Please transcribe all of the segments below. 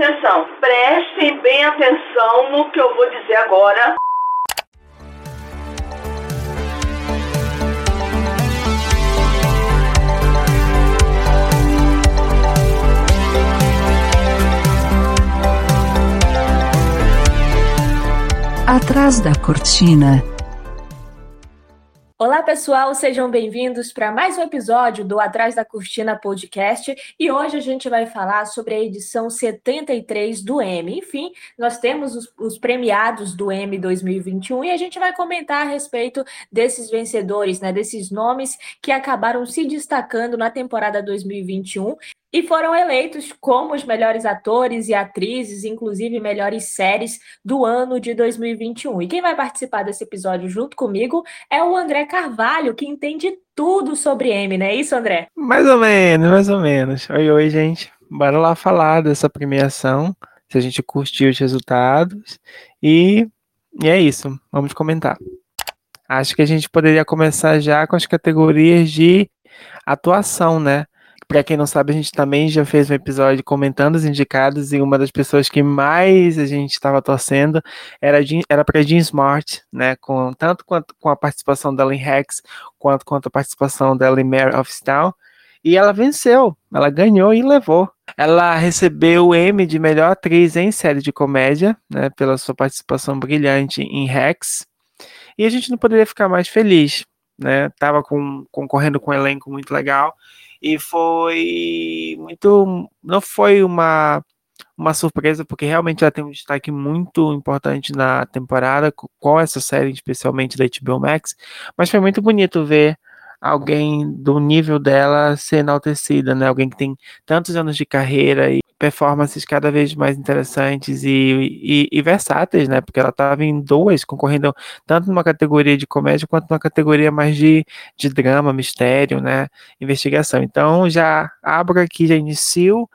Atenção, prestem bem atenção no que eu vou dizer agora. Atrás da cortina. Olá, pessoal, sejam bem-vindos para mais um episódio do Atrás da Cortina Podcast. E hoje a gente vai falar sobre a edição 73 do M. Enfim, nós temos os, os, premiados do M 2021 e a gente vai comentar a respeito desses vencedores, né, desses nomes que acabaram se destacando na temporada 2021 e foram eleitos como os melhores atores e atrizes, inclusive melhores séries do ano de 2021. E quem vai participar desse episódio junto comigo é o André Carvalho, que entende tudo sobre M, não é isso, André? Mais ou menos, mais ou menos. Oi, oi, gente. Bora lá falar dessa premiação, se a gente curtiu os resultados. E, e é isso, vamos comentar. Acho que a gente poderia começar já com as categorias de atuação, né? Para quem não sabe, a gente também já fez um episódio comentando os indicados e uma das pessoas que mais a gente estava torcendo era era para Jean Smart, né? Com tanto quanto com a participação dela em Rex, quanto quanto a participação dela em Mare of Town. E ela venceu, ela ganhou e levou. Ela recebeu o M de melhor atriz em série de comédia, né, pela sua participação brilhante em Rex. E a gente não poderia ficar mais feliz, né? Tava com, concorrendo com um elenco muito legal e foi muito. Não foi uma, uma surpresa, porque realmente ela tem um destaque muito importante na temporada, com essa série, especialmente da HBO Max, mas foi muito bonito ver alguém do nível dela ser enaltecida, né? Alguém que tem tantos anos de carreira e performances cada vez mais interessantes e, e, e versáteis, né? Porque ela estava em duas, concorrendo tanto numa categoria de comédia quanto numa categoria mais de, de drama, mistério, né? Investigação. Então já abro aqui, já inicio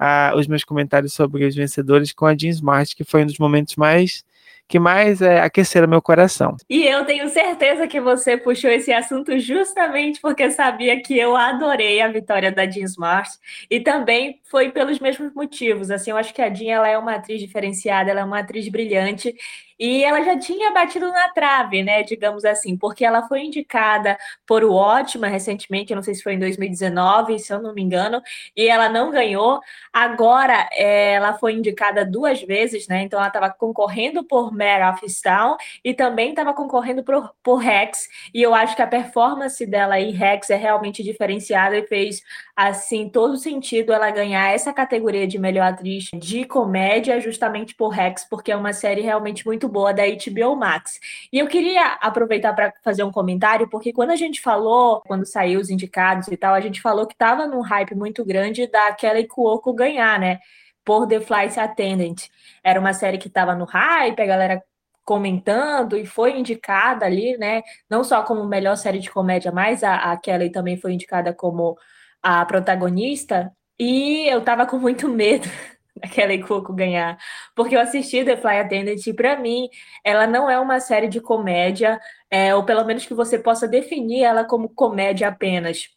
uh, os meus comentários sobre os vencedores com a Jean Smart, que foi um dos momentos mais que mais é, aqueceram meu coração. E eu tenho certeza que você puxou esse assunto justamente porque sabia que eu adorei a vitória da Jean Smart e também foi pelos mesmos motivos. Assim, eu acho que a Jean ela é uma atriz diferenciada, ela é uma atriz brilhante e ela já tinha batido na trave, né? Digamos assim, porque ela foi indicada por o Ótima recentemente, não sei se foi em 2019, se eu não me engano, e ela não ganhou. Agora é, ela foi indicada duas vezes, né? Então ela estava concorrendo por Mare of Town e também estava concorrendo por, por Rex. E eu acho que a performance dela em Rex é realmente diferenciada e fez assim todo sentido ela ganhar essa categoria de melhor atriz de comédia justamente por Rex, porque é uma série realmente muito muito boa da HBO Max. E eu queria aproveitar para fazer um comentário, porque quando a gente falou, quando saiu os indicados e tal, a gente falou que estava num hype muito grande da Kelly Cuoco ganhar, né? Por The Flight Attendant. Era uma série que estava no hype, a galera comentando e foi indicada ali, né? Não só como melhor série de comédia, mas a, a Kelly também foi indicada como a protagonista. E eu tava com muito medo a Kelly Cuoco ganhar, porque eu assisti The Fly Attendant e para mim ela não é uma série de comédia, é, ou pelo menos que você possa definir ela como comédia apenas.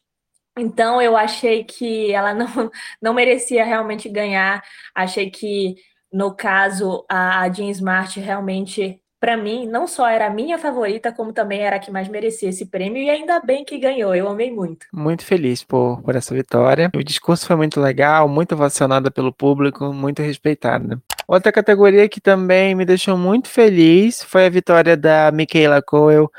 Então eu achei que ela não, não merecia realmente ganhar. Achei que no caso a Jean Smart realmente para mim, não só era a minha favorita, como também era a que mais merecia esse prêmio, e ainda bem que ganhou, eu amei muito. Muito feliz por, por essa vitória. O discurso foi muito legal, muito ovacionada pelo público, muito respeitada. Outra categoria que também me deixou muito feliz foi a vitória da Michaela Coel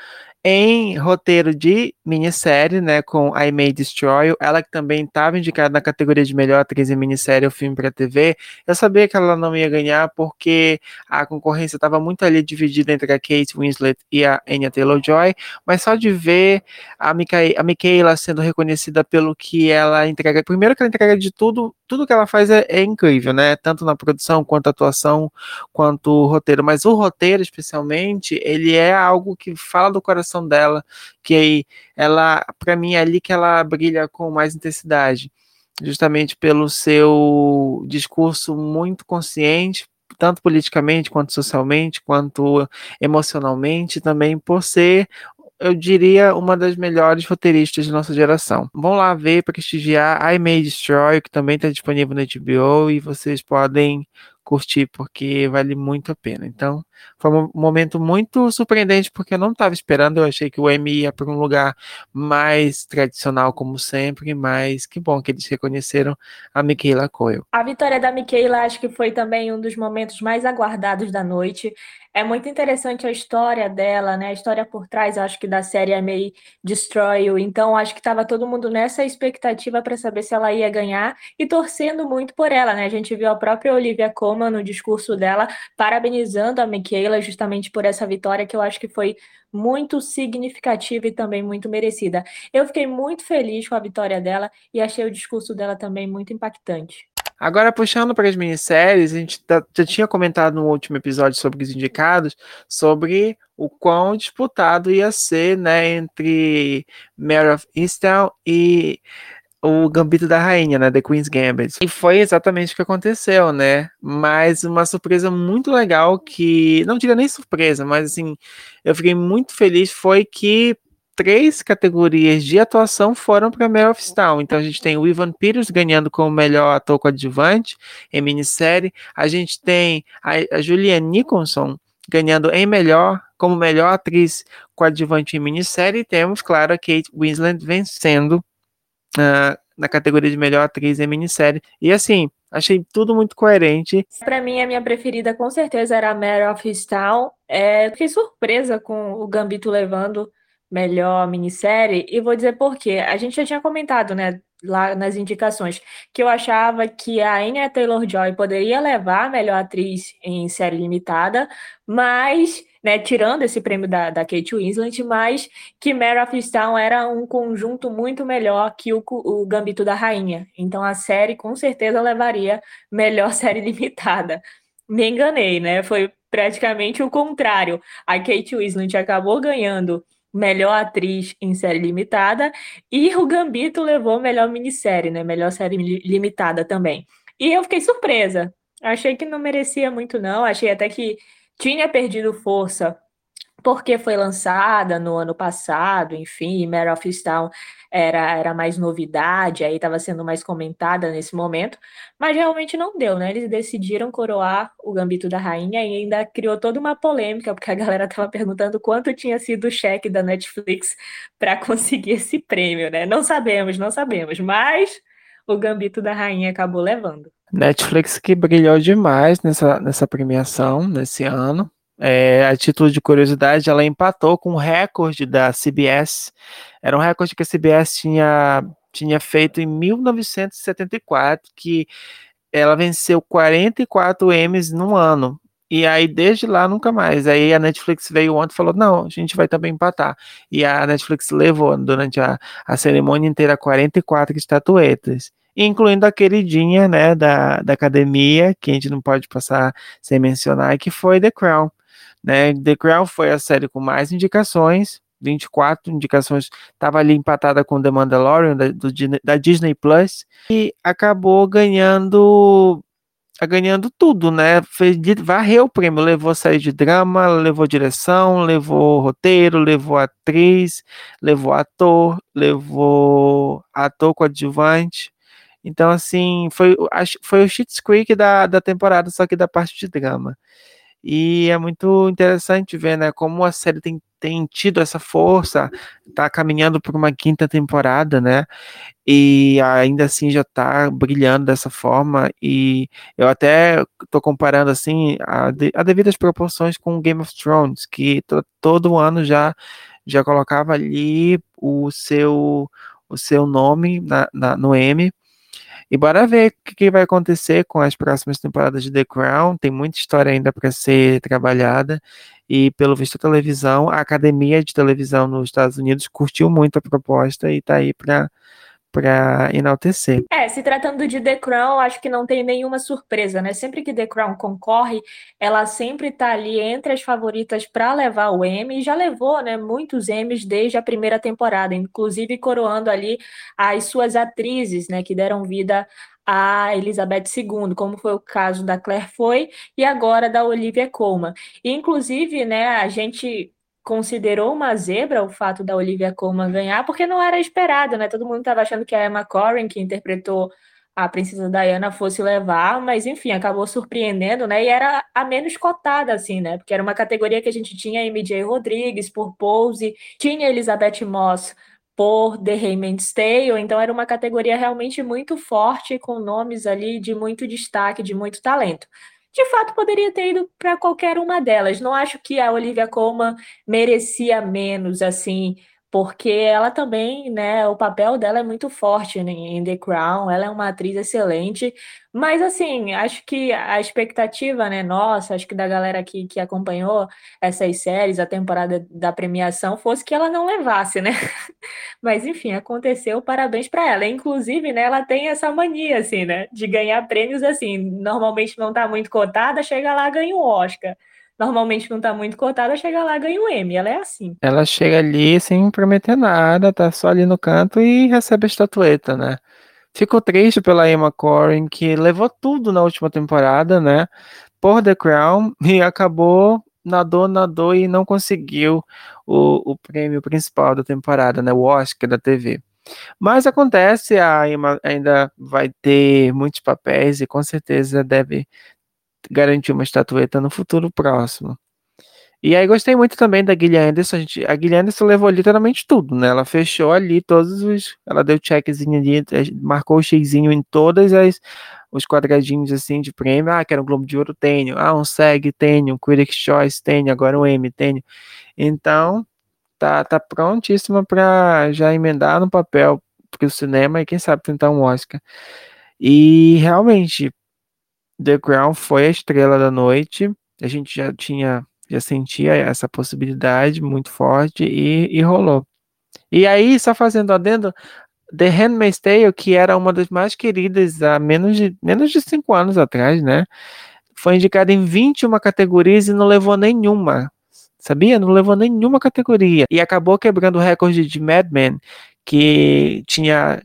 em roteiro de minissérie, né, com I May Destroy ela que também estava indicada na categoria de melhor atriz em minissérie ou filme para TV. Eu sabia que ela não ia ganhar porque a concorrência estava muito ali dividida entre a Kate Winslet e a Anya Taylor-Joy, mas só de ver a, Mica a sendo reconhecida pelo que ela entrega, primeiro que ela entrega de tudo, tudo que ela faz é, é incrível, né, tanto na produção quanto atuação, quanto roteiro, mas o roteiro especialmente, ele é algo que fala do coração dela, que ela, para mim, é ali que ela brilha com mais intensidade, justamente pelo seu discurso muito consciente, tanto politicamente quanto socialmente, quanto emocionalmente, também por ser eu diria, uma das melhores roteiristas de nossa geração. Vão lá ver, prestigiar I May Destroy, que também está disponível na HBO, e vocês podem curtir, porque vale muito a pena. Então, foi um momento muito surpreendente, porque eu não estava esperando, eu achei que o Emmy ia para um lugar mais tradicional, como sempre, mas que bom que eles reconheceram a Michaela Coyle. A vitória da Michaela acho que foi também um dos momentos mais aguardados da noite. É muito interessante a história dela, né? A história por trás, acho que da série é meio Destroy. Então, acho que estava todo mundo nessa expectativa para saber se ela ia ganhar e torcendo muito por ela, né? A gente viu a própria Olivia Colman no discurso dela parabenizando a Michaela justamente por essa vitória que eu acho que foi muito significativa e também muito merecida. Eu fiquei muito feliz com a vitória dela e achei o discurso dela também muito impactante. Agora, puxando para as minisséries, a gente tá, já tinha comentado no último episódio sobre os indicados, sobre o quão disputado ia ser, né, entre Mare of Easttown e o Gambito da Rainha, né, The Queen's Gambit. E foi exatamente o que aconteceu, né? Mas uma surpresa muito legal que, não diria nem surpresa, mas assim, eu fiquei muito feliz foi que três categorias de atuação foram para Mare of Style. Então a gente tem o Ivan Peters ganhando como melhor ator coadjuvante em minissérie. A gente tem a, a Julianne Nicholson ganhando em melhor como melhor atriz coadjuvante em minissérie. E temos, claro, a Kate Winslet vencendo uh, na categoria de melhor atriz em minissérie. E assim, achei tudo muito coerente. Para mim, a minha preferida com certeza era a Mare of Style. É, fiquei surpresa com o Gambito levando melhor minissérie, e vou dizer por quê. A gente já tinha comentado, né, lá nas indicações, que eu achava que a Anya Taylor-Joy poderia levar a melhor atriz em série limitada, mas, né, tirando esse prêmio da, da Kate Winslet, mas que Mare of era um conjunto muito melhor que o, o Gambito da Rainha. Então a série com certeza levaria melhor série limitada. Me enganei, né? Foi praticamente o contrário. A Kate Winslet acabou ganhando melhor atriz em série limitada, e o Gambito levou melhor minissérie, né? Melhor série limitada também. E eu fiquei surpresa. Achei que não merecia muito, não. Achei até que tinha perdido força porque foi lançada no ano passado, enfim, Mare of Easttown era, era mais novidade, aí estava sendo mais comentada nesse momento, mas realmente não deu, né? Eles decidiram coroar o Gambito da Rainha e ainda criou toda uma polêmica, porque a galera estava perguntando quanto tinha sido o cheque da Netflix para conseguir esse prêmio, né? Não sabemos, não sabemos, mas o Gambito da Rainha acabou levando. Netflix que brilhou demais nessa, nessa premiação, nesse ano. É, a título de curiosidade, ela empatou com o recorde da CBS. Era um recorde que a CBS tinha, tinha feito em 1974, que ela venceu 44 Emmys num ano. E aí, desde lá, nunca mais. Aí a Netflix veio ontem e falou: não, a gente vai também empatar. E a Netflix levou durante a, a cerimônia inteira 44 estatuetas incluindo a queridinha, né, da, da academia, que a gente não pode passar sem mencionar, que foi The Crown. Né? The Crown foi a série com mais indicações, 24 indicações, estava ali empatada com The Mandalorian da, do, da Disney Plus e acabou ganhando ganhando tudo, né? Fez, varreu o prêmio, levou série de drama, levou direção, levou roteiro, levou atriz, levou ator, levou ator coadjuvante. Então, assim, foi, foi o Schitt's Creek da, da temporada, só que da parte de drama. E é muito interessante ver, né, como a série tem, tem tido essa força, tá caminhando por uma quinta temporada, né, e ainda assim já tá brilhando dessa forma, e eu até tô comparando, assim, a, a devidas proporções com Game of Thrones, que todo ano já, já colocava ali o seu, o seu nome na, na no M, e bora ver o que, vai acontecer com as próximas temporadas de The Crown. Tem muita história ainda para ser trabalhada. E pelo visto a televisão, a academia de televisão nos Estados Unidos curtiu muito a proposta e está aí para para enaltecer. É, se tratando de The Crown, acho que não tem nenhuma surpresa, né? Sempre que The Crown concorre, ela sempre tá ali entre as favoritas para levar o Emmy, e já levou, né, muitos Emmys desde a primeira temporada, inclusive coroando ali as suas atrizes, né, que deram vida a Elizabeth II, como foi o caso da Claire Foy e agora da Olivia Colman. E, inclusive, né, a gente considerou uma zebra o fato da Olivia Colman ganhar, porque não era esperado, né? Todo mundo estava achando que a Emma Corrin, que interpretou a princesa Diana, fosse levar, mas enfim, acabou surpreendendo, né? E era a menos cotada, assim, né? Porque era uma categoria que a gente tinha MJ Rodrigues por Pose, tinha Elizabeth Moss por The Handmaid's Tale, então era uma categoria realmente muito forte, com nomes ali de muito destaque, de muito talento de fato poderia ter ido para qualquer uma delas. Não acho que a Olivia Colman merecia menos, assim, porque ela também, né, o papel dela é muito forte em The Crown, ela é uma atriz excelente, mas assim, acho que a expectativa, né, nossa, acho que da galera que, que acompanhou essas séries, a temporada da premiação, fosse que ela não levasse, né? Mas enfim, aconteceu, parabéns para ela. Inclusive, né, ela tem essa mania, assim, né, de ganhar prêmios assim, normalmente não tá muito cotada, chega lá ganha um Oscar normalmente não tá muito cotada, chega lá ganha um M. Ela é assim. Ela chega ali sem prometer nada, tá só ali no canto e recebe a estatueta, né? Fico triste pela Emma Corrin, que levou tudo na última temporada, né? Por The Crown e acabou nadou, nadou e não conseguiu o, o prêmio principal da temporada, né? O Oscar da TV. Mas acontece, a Emma ainda vai ter muitos papéis e com certeza deve garantir uma estatueta no futuro próximo. E aí gostei muito também da Guilherme Anderson. A, gente, a Guilherme Anderson levou literalmente tudo, né? Ela fechou ali todos os. Ela deu checkzinho ali, eh, marcou o xizinho em todas as os quadradinhos assim de prêmio. Ah, quero um Globo de Ouro, tenho. Ah, um SEG, tenho. Um Critics' Choice, tenho. Agora um M, tenho. Então, tá, tá prontíssima para já emendar no papel para o cinema e quem sabe tentar um Oscar. E realmente, The Crown foi a estrela da noite. A gente já tinha, já sentia essa possibilidade muito forte e, e rolou. E aí, só fazendo adendo, The Handmaid's Tale, que era uma das mais queridas há menos de, menos de cinco anos atrás, né? Foi indicada em 21 categorias e não levou nenhuma. Sabia? Não levou nenhuma categoria. E acabou quebrando o recorde de Mad Men, que tinha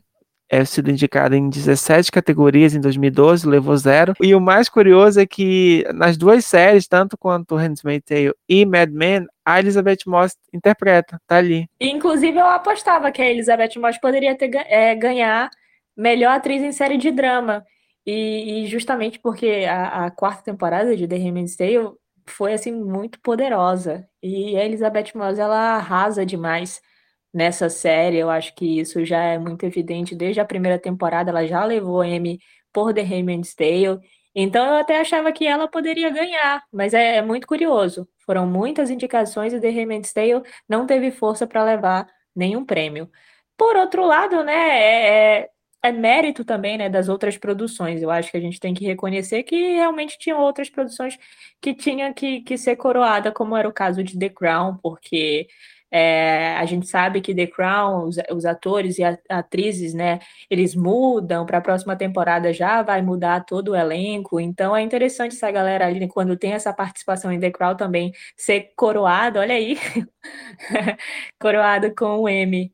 é sido indicado em 17 categorias em 2012, levou zero. E o mais curioso é que nas duas séries, tanto quanto Handmaid's Tale e Mad Men, a Elizabeth Moss interpreta, tá ali. Inclusive, eu apostava que a Elizabeth Moss poderia ter, é, ganhar melhor atriz em série de drama. E, e justamente porque a, a, quarta temporada de The Handmaid's Tale foi, assim, muito poderosa. E a Elizabeth Moss, ela arrasa demais nessa série. Eu acho que isso já é muito evidente desde a primeira temporada. Ela já levou M por The Handmaid's Tale. Então eu até achava que ela poderia ganhar, mas é, é muito curioso. Foram muitas indicações e The Handmaid's Tale não teve força para levar nenhum prêmio. Por outro lado, né, é, é, é, mérito também, né, das outras produções. Eu acho que a gente tem que reconhecer que realmente tinham outras produções que tinham que, que ser coroada, como era o caso de The Crown, porque é, a gente sabe que The Crown, os, os atores e a, atrizes, né, eles mudam para a próxima temporada já vai mudar todo o elenco. Então é interessante essa galera ali quando tem essa participação em The Crown também ser coroado, olha aí, coroado com o M.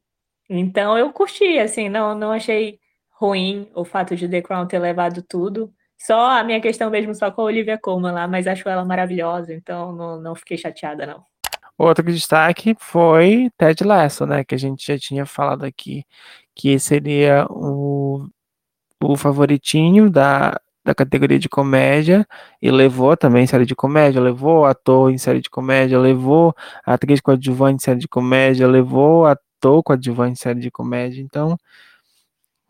Então eu curti, assim, não não achei ruim o fato de The Crown ter levado tudo. Só a minha questão mesmo só com a Olivia Colman lá, mas acho ela maravilhosa, então não, não fiquei chateada não. Outro destaque foi Ted Lasso, né? Que a gente já tinha falado aqui que seria o, o favoritinho da, da categoria de comédia e levou também série de comédia, levou ator em série de comédia, levou atriz coadjuvante em série de comédia, levou ator coadjuvante em série de comédia. Então,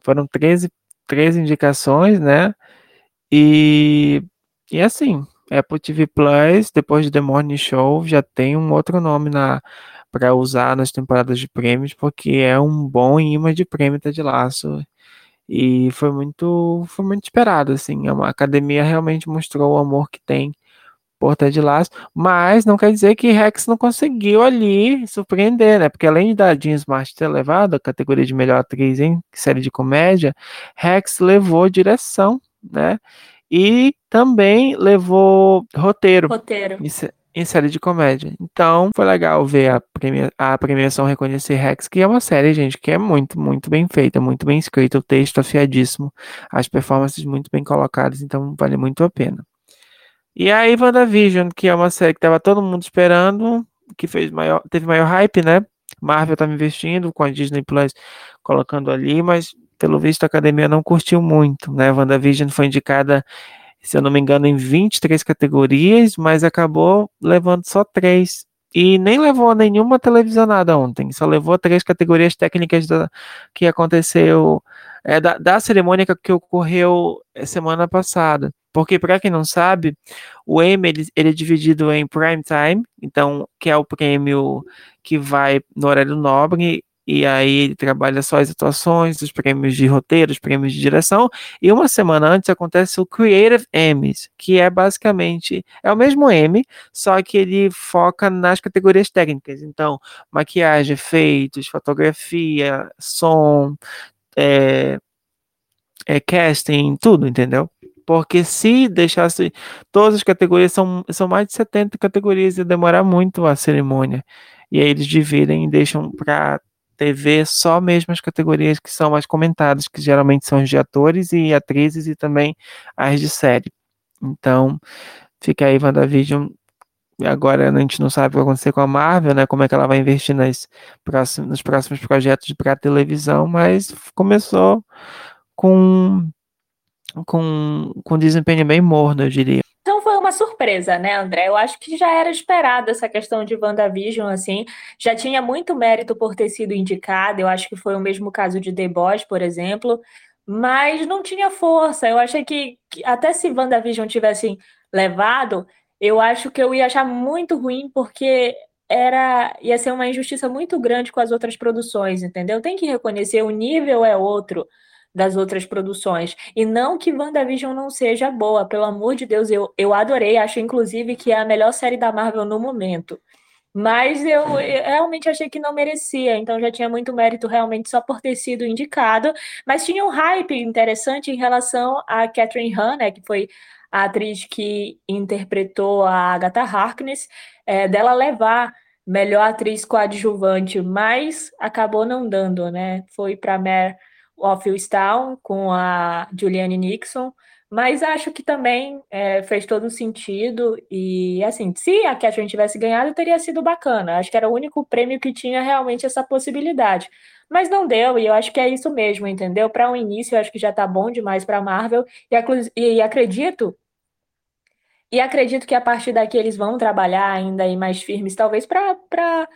foram 13, 13 indicações, né? E, e assim, Apple TV Plus, depois de The Morning Show, já tem um outro nome na para usar nas temporadas de prêmios, porque é um bom imã de prêmio tá de laço. E foi muito, foi muito esperado, assim. A academia realmente mostrou o amor que tem por Ted Lasso, mas não quer dizer que Rex não conseguiu ali surpreender, né? Porque além da Jean Smart ter levado a categoria de melhor atriz em série de comédia, Rex levou direção, né? E também levou roteiro. Roteiro. Em, série de comédia. Então, foi legal ver a, premia, a premiação reconhecer Rex, que é uma série, gente, que é muito, muito bem feita, muito bem escrita, o texto afiadíssimo, as performances muito bem colocadas, então vale muito a pena. E aí, WandaVision, que é uma série que estava todo mundo esperando, que fez maior, teve maior hype, né? Marvel estava investindo com a Disney Plus colocando ali, mas pelo visto a academia não curtiu muito, né? WandaVision foi indicada, se eu não me engano, em 23 categorias, mas acabou levando só três. E nem levou nenhuma televisionada ontem, só levou três categorias técnicas da, que aconteceu, é, da, da cerimônia que ocorreu é, semana passada. Porque, para quem não sabe, o Emmy ele, ele, é dividido em prime time, então, que é o prêmio que vai no horário nobre, e aí ele trabalha só as atuações, os prêmios de roteiro, os prêmios de direção, e uma semana antes acontece o Creative Emmys, que é basicamente, é o mesmo Emmy, só que ele foca nas categorias técnicas, então, maquiagem, efeitos, fotografia, som, é, é casting, tudo, entendeu? Porque se deixasse todas as categorias, são, são mais de 70 categorias, ia demorar muito a cerimônia. E aí eles dividem e deixam para TV só mesmo as categorias que são mais comentadas, que geralmente são as de atores e atrizes e também as de série. Então, fica aí WandaVision. Agora a gente não sabe o que vai acontecer com a Marvel, né? Como é que ela vai investir nas próximos, nos próximos projetos para televisão, mas começou com com, com desempenho bem morno, eu diria. Uma surpresa, né, André? Eu acho que já era esperado essa questão de WandaVision, assim. Já tinha muito mérito por ter sido indicada. Eu acho que foi o mesmo caso de The Boys, por exemplo. Mas não tinha força. Eu achei que, que até se WandaVision tivesse levado, eu acho que eu ia achar muito ruim, porque era ia ser uma injustiça muito grande com as outras produções, entendeu? Tem que reconhecer, o nível é outro das outras produções. E não que WandaVision não seja boa, pelo amor de Deus, eu, eu adorei, acho inclusive que é a melhor série da Marvel no momento. Mas eu, eu, realmente achei que não merecia, então já tinha muito mérito realmente só por ter sido indicado. Mas tinha um hype interessante em relação a Catherine Hahn, né, que foi a atriz que interpretou a Agatha Harkness, é, dela levar melhor atriz coadjuvante, mas acabou não dando, né? Foi para Mare of Town com a Julianne Nixon, mas acho que também é, fez todo sentido e assim, se a Catherine tivesse ganhado, teria sido bacana. Acho que era o único prêmio que tinha realmente essa possibilidade. Mas não deu, e eu acho que é isso mesmo, entendeu? Para um início, eu acho que já tá bom demais para Marvel, e, e acredito e acredito que a partir daqui eles vão trabalhar ainda aí mais firmes, talvez para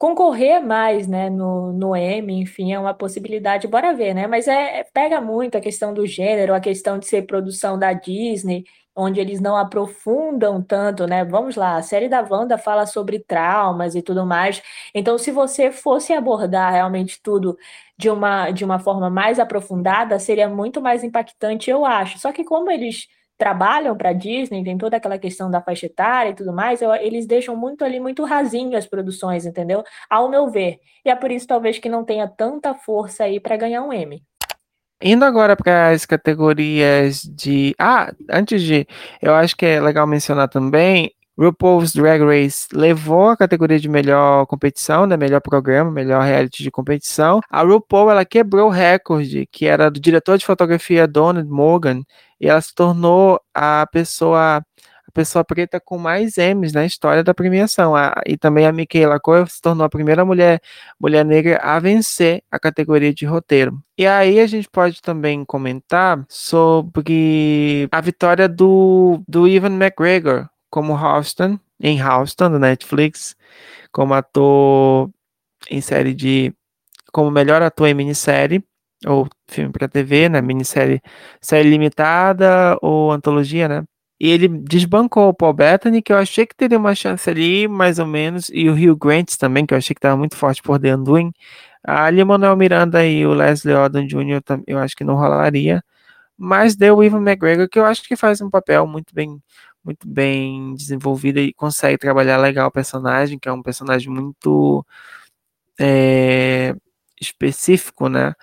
concorrer mais, né, no, no M, enfim, é uma possibilidade, bora ver, né? Mas é, pega muito a questão do gênero, a questão de ser produção da Disney, onde eles não aprofundam tanto, né? Vamos lá, a série da Wanda fala sobre traumas e tudo mais. Então, se você fosse abordar realmente tudo de uma, de uma forma mais aprofundada, seria muito mais impactante, eu acho. Só que como eles trabalham para Disney, tem toda aquela questão da faixa etária e tudo mais, eu, eles deixam muito ali, muito rasinho as produções, entendeu? Ao meu ver. E é por isso, talvez, que não tenha tanta força aí para ganhar um M. Indo agora para as categorias de. Ah, antes de. Eu acho que é legal mencionar também. RuPaul's Drag Race levou a categoria de melhor competição, né, melhor programa, melhor reality de competição. A RuPaul ela quebrou o recorde, que era do diretor de fotografia Donald Morgan, e ela se tornou a pessoa a pessoa preta com mais M's na história da premiação. A, e também a Michaela Coel se tornou a primeira mulher, mulher negra a vencer a categoria de roteiro. E aí a gente pode também comentar sobre a vitória do, do Ivan McGregor como Houston, em Houston, do Netflix, como ator em série de. como melhor ator em minissérie ou filme para TV, né? Minissérie série limitada ou antologia, né? E ele desbancou o Paul Bettany, que eu achei que teria uma chance ali, mais ou menos, e o Hugh Grant também, que eu achei que estava muito forte por The Undoing. Ali, Manuel Miranda e o Leslie Odom Jr., eu acho que não rolaria. Mas deu o Ivan McGregor, que eu acho que faz um papel muito bem, muito bem desenvolvido e consegue trabalhar legal o personagem, que é um personagem muito é, específico, né?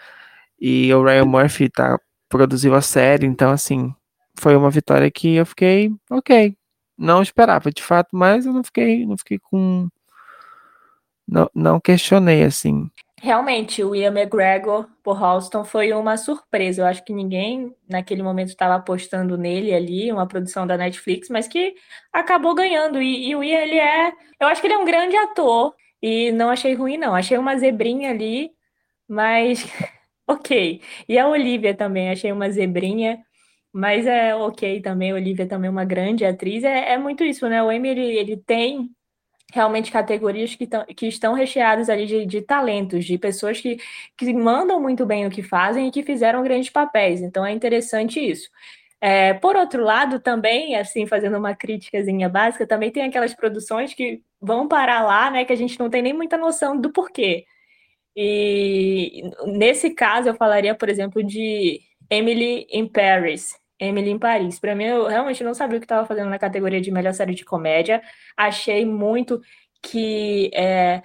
E o Ryan Murphy tá, produziu a série, então assim, foi uma vitória que eu fiquei, ok. Não esperava, de fato, mas eu não fiquei, não fiquei com. Não, não questionei, assim. Realmente, o Ian McGregor por Halston foi uma surpresa. Eu acho que ninguém naquele momento estava apostando nele ali, uma produção da Netflix, mas que acabou ganhando. E, e, o Ian, ele é. Eu acho que ele é um grande ator e não achei ruim, não. Achei uma zebrinha ali, mas ok. E a Olivia também, achei uma zebrinha, mas é ok também. A Olivia também é uma grande atriz. É, é muito isso, né? O Emmy, ele, ele tem realmente categorias que, tão, que estão recheadas ali de, de talentos, de pessoas que, que mandam muito bem o que fazem e que fizeram grandes papéis. Então é interessante isso. É, por outro lado, também, assim, fazendo uma críticazinha básica, também tem aquelas produções que vão parar lá, né, que a gente não tem nem muita noção do porquê. E nesse caso, eu falaria, por exemplo, de Emily in Paris, Emily em Paris. Para mim, eu realmente não sabia o que estava fazendo na categoria de melhor série de comédia. Achei muito que é,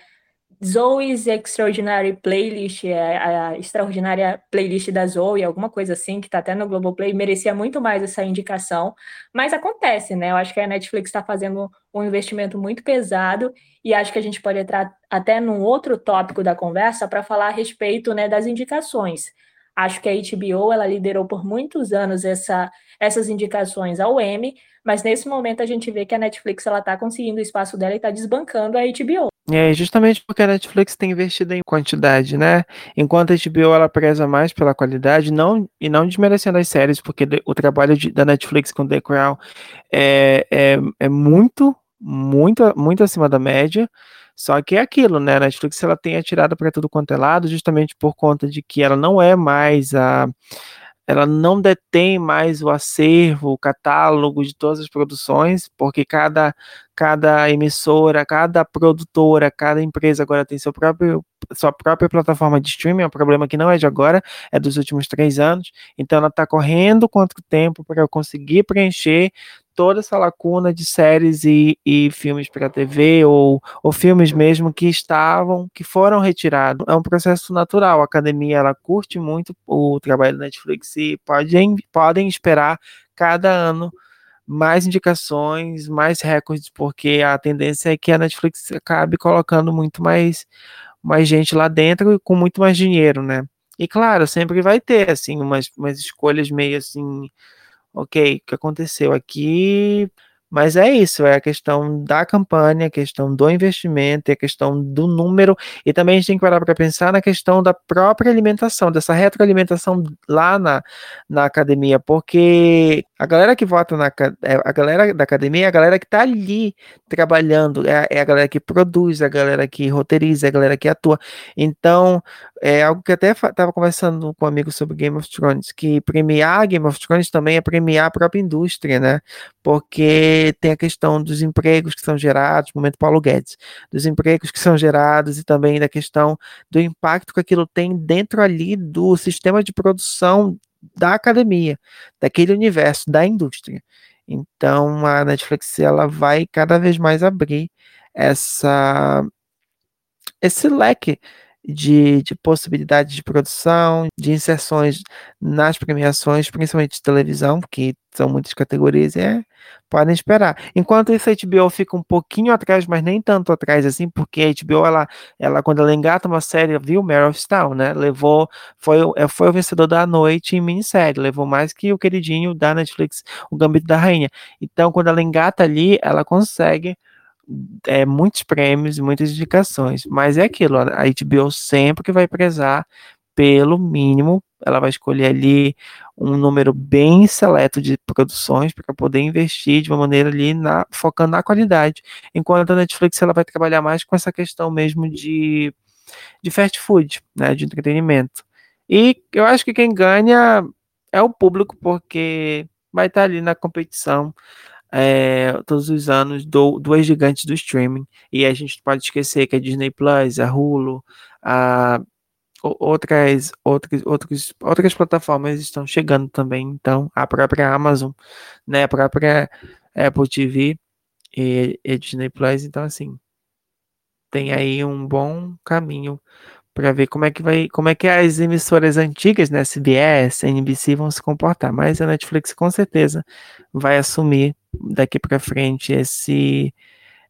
Zoe's Extraordinary Playlist, é, a extraordinária playlist da Zoe, alguma coisa assim, que está até no Globoplay, merecia muito mais essa indicação. Mas acontece, né? Eu acho que a Netflix está fazendo um investimento muito pesado e acho que a gente pode entrar até num outro tópico da conversa para falar a respeito né, das indicações. Acho que a HBO ela liderou por muitos anos essa, essas indicações ao Emmy, mas nesse momento a gente vê que a Netflix ela está conseguindo o espaço dela e está desbancando a HBO. É, justamente porque a Netflix tem investido em quantidade, né? Enquanto a HBO ela preza mais pela qualidade, não e não desmerecendo as séries, porque o trabalho de, da Netflix com The Crown é, é, é muito, muito, muito acima da média. Só que é aquilo, né? A Netflix ela tem atirado para tudo quanto é lado, justamente por conta de que ela não é mais a ela não detém mais o acervo, o catálogo de todas as produções, porque cada, cada emissora, cada produtora, cada empresa agora tem seu próprio, sua própria plataforma de streaming. É um problema que não é de agora, é dos últimos três anos. Então ela está correndo contra o tempo para conseguir preencher toda essa lacuna de séries e, e filmes para TV ou, ou filmes mesmo que estavam, que foram retirados. É um processo natural. A academia ela curte muito o trabalho da Netflix e podem, podem esperar cada ano mais indicações, mais recordes, porque a tendência é que a Netflix acabe colocando muito mais, mais gente lá dentro e com muito mais dinheiro, né? E claro, sempre vai ter assim umas, umas escolhas meio assim ok, o que aconteceu aqui? Mas é isso, é a questão da campanha, a questão do investimento, a questão do número, e também a gente tem que parar para pensar na questão da própria alimentação, dessa retroalimentação lá na, na academia, porque a galera que vota na é, a galera da academia é a galera que está ali trabalhando, é, é, a galera que produz, é a galera que roteiriza, é a galera que atua. Então, é algo que até estava conversando com um amigo sobre Game of Thrones, que premiar Game of Thrones também é premiar a própria indústria, né? Porque tem a questão dos empregos que são gerados, momento Paulo Guedes, dos empregos que são gerados e também da questão do impacto que aquilo tem dentro ali do sistema de produção da academia, daquele universo, da indústria. Então a Netflix ela vai cada vez mais abrir essa esse leque de, de possibilidades de produção, de inserções nas premiações, principalmente de televisão, que são muitas categorias, é, podem esperar. Enquanto isso, a HBO fica um pouquinho atrás, mas nem tanto atrás assim, porque a HBO, ela, ela quando ela engata uma série, viu, of Town, né, levou, foi, é, foi o vencedor da noite em minissérie, levou mais que o queridinho da Netflix, o Gambito da Rainha. Então, quando ela engata ali, ela consegue é, muitos prêmios, muitas indicações, mas é aquilo, a HBO sempre que vai prezar pelo mínimo, ela vai escolher ali um número bem seleto de produções para poder investir de uma maneira ali na, focando na qualidade, enquanto a Netflix ela vai trabalhar mais com essa questão mesmo de, de fast food, né, de entretenimento. E eu acho que quem ganha é o público, porque vai estar ali na competição é, todos os anos do, duas gigantes do streaming. E a gente pode esquecer que a Disney Plus, a Hulu, a, outras, outras, outras, outras plataformas estão chegando também. Então, a própria Amazon, né, a própria Apple TV e, e Disney Plus. Então, assim, tem aí um bom caminho para ver como é que vai, como é que as emissoras antigas, né, CBS, NBC vão se comportar. Mas a Netflix com certeza vai assumir daqui para frente esse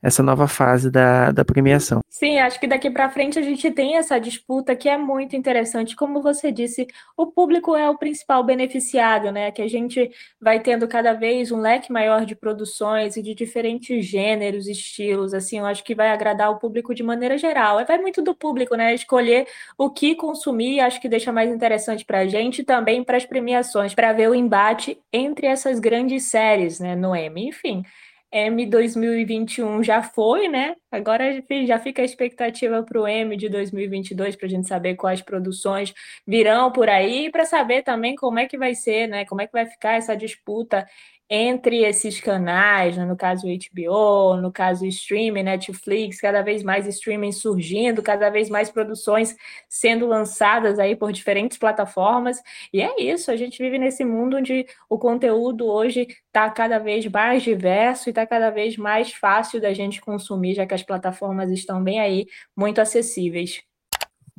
essa nova fase da, da premiação. Sim, acho que daqui para frente a gente tem essa disputa que é muito interessante. Como você disse, o público é o principal beneficiado, né? Que a gente vai tendo cada vez um leque maior de produções e de diferentes gêneros, estilos. Assim, eu acho que vai agradar o público de maneira geral. É, vai muito do público, né? Escolher o que consumir, acho que deixa mais interessante para a gente e também para as premiações, para ver o embate entre essas grandes séries, né? No Emmy. Enfim. M 2021 já foi, né? Agora já fica a expectativa para o M de 2022 para a gente saber quais produções virão por aí, para saber também como é que vai ser, né? Como é que vai ficar essa disputa entre esses canais, né? no caso HBO, no caso streaming, Netflix, cada vez mais streaming surgindo, cada vez mais produções sendo lançadas aí por diferentes plataformas. E é isso, a gente vive nesse mundo onde o conteúdo hoje está cada vez mais diverso e está cada vez mais fácil da gente consumir, já que as plataformas estão bem aí, muito acessíveis.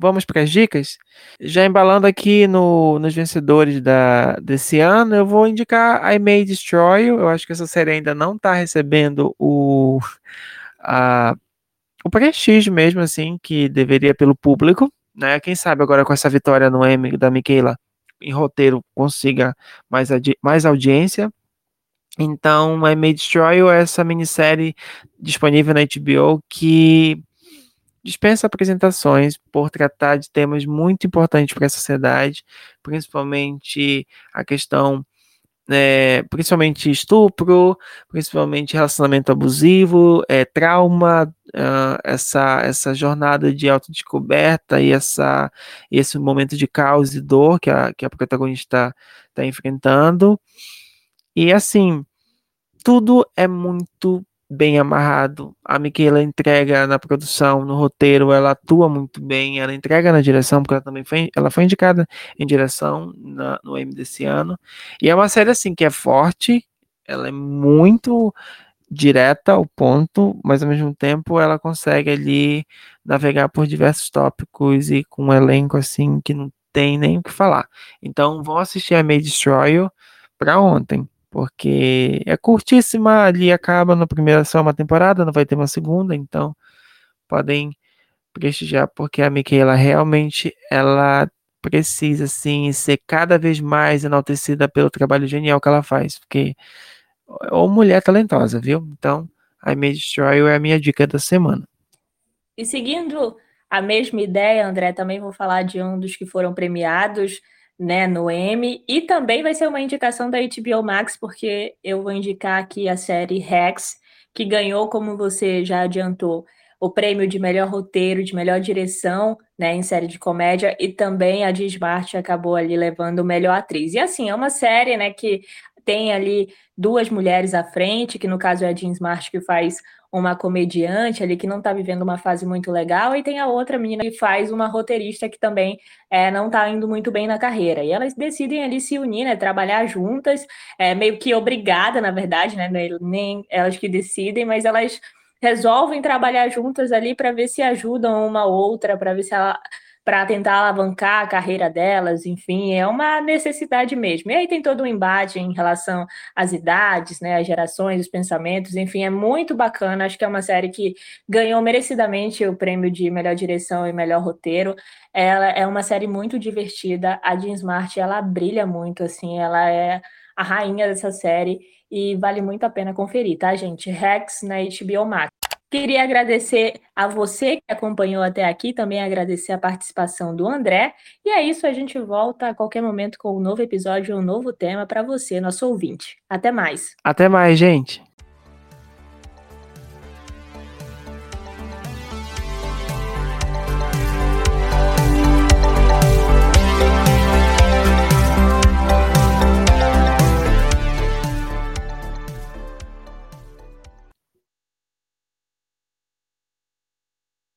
Vamos para as dicas? Já embalando aqui no, nos vencedores da, desse ano, eu vou indicar I May Destroy You. Eu acho que essa série ainda não está recebendo o, a, o prestígio mesmo, assim, que deveria pelo público. Né? Quem sabe agora com essa vitória no Emmy da Michaela em roteiro consiga mais, mais audiência. Então, I May Destroy You é essa minissérie disponível na HBO que dispensa apresentações por tratar de temas muito importantes para a sociedade, principalmente a questão, é, principalmente estupro, principalmente relacionamento abusivo, é, trauma, uh, essa, essa jornada de autodescoberta e essa, esse momento de caos e dor que a, que a protagonista está enfrentando. E assim, tudo é muito bem amarrado. A Michaela entrega na produção, no roteiro, ela atua muito bem, ela entrega na direção, porque ela também foi, ela foi indicada em direção na, no M desse ano. E é uma série assim que é forte, ela é muito direta ao ponto, mas ao mesmo tempo ela consegue ali navegar por diversos tópicos e com um elenco assim que não tem nem o que falar. Então vão assistir a May Destroy para ontem porque é curtíssima, ali acaba na primeira só uma temporada, não vai ter uma segunda, então podem prestigiar, porque a Michaela realmente ela precisa assim ser cada vez mais enaltecida pelo trabalho genial que ela faz, porque ou mulher talentosa, viu? Então, I May Destroy é a minha dica da semana. E seguindo a mesma ideia, André, também vou falar de um dos que foram premiados né, no M. E também vai ser uma indicação da HBO Max, porque eu vou indicar aqui a série Rex, que ganhou, como você já adiantou, o prêmio de melhor roteiro, de melhor direção, né, em série de comédia, e também a Diz Smart acabou ali levando melhor atriz. E assim, é uma série, né, que tem ali duas mulheres à frente, que no caso é a Jean Smart que faz uma comediante ali que não está vivendo uma fase muito legal, e tem a outra menina que faz uma roteirista que também é, não está indo muito bem na carreira. E elas decidem ali se unir, né, trabalhar juntas, é, meio que obrigada, na verdade, né, nem elas que decidem, mas elas resolvem trabalhar juntas ali para ver se ajudam uma outra, para ver se ela para tentar alavancar a carreira delas, enfim, é uma necessidade mesmo. E aí tem todo um embate em relação às idades, né, às gerações, os pensamentos, enfim, é muito bacana. Acho que é uma série que ganhou merecidamente o prêmio de melhor direção e melhor roteiro. Ela é uma série muito divertida. A Jean Smart, ela brilha muito, assim, ela é a rainha dessa série e vale muito a pena conferir, tá, gente? Rex na HBO Max. Queria agradecer a você que acompanhou até aqui, também agradecer a participação do André. E é isso, a gente volta a qualquer momento com um novo episódio, um novo tema para você, nosso ouvinte. Até mais. Até mais, gente.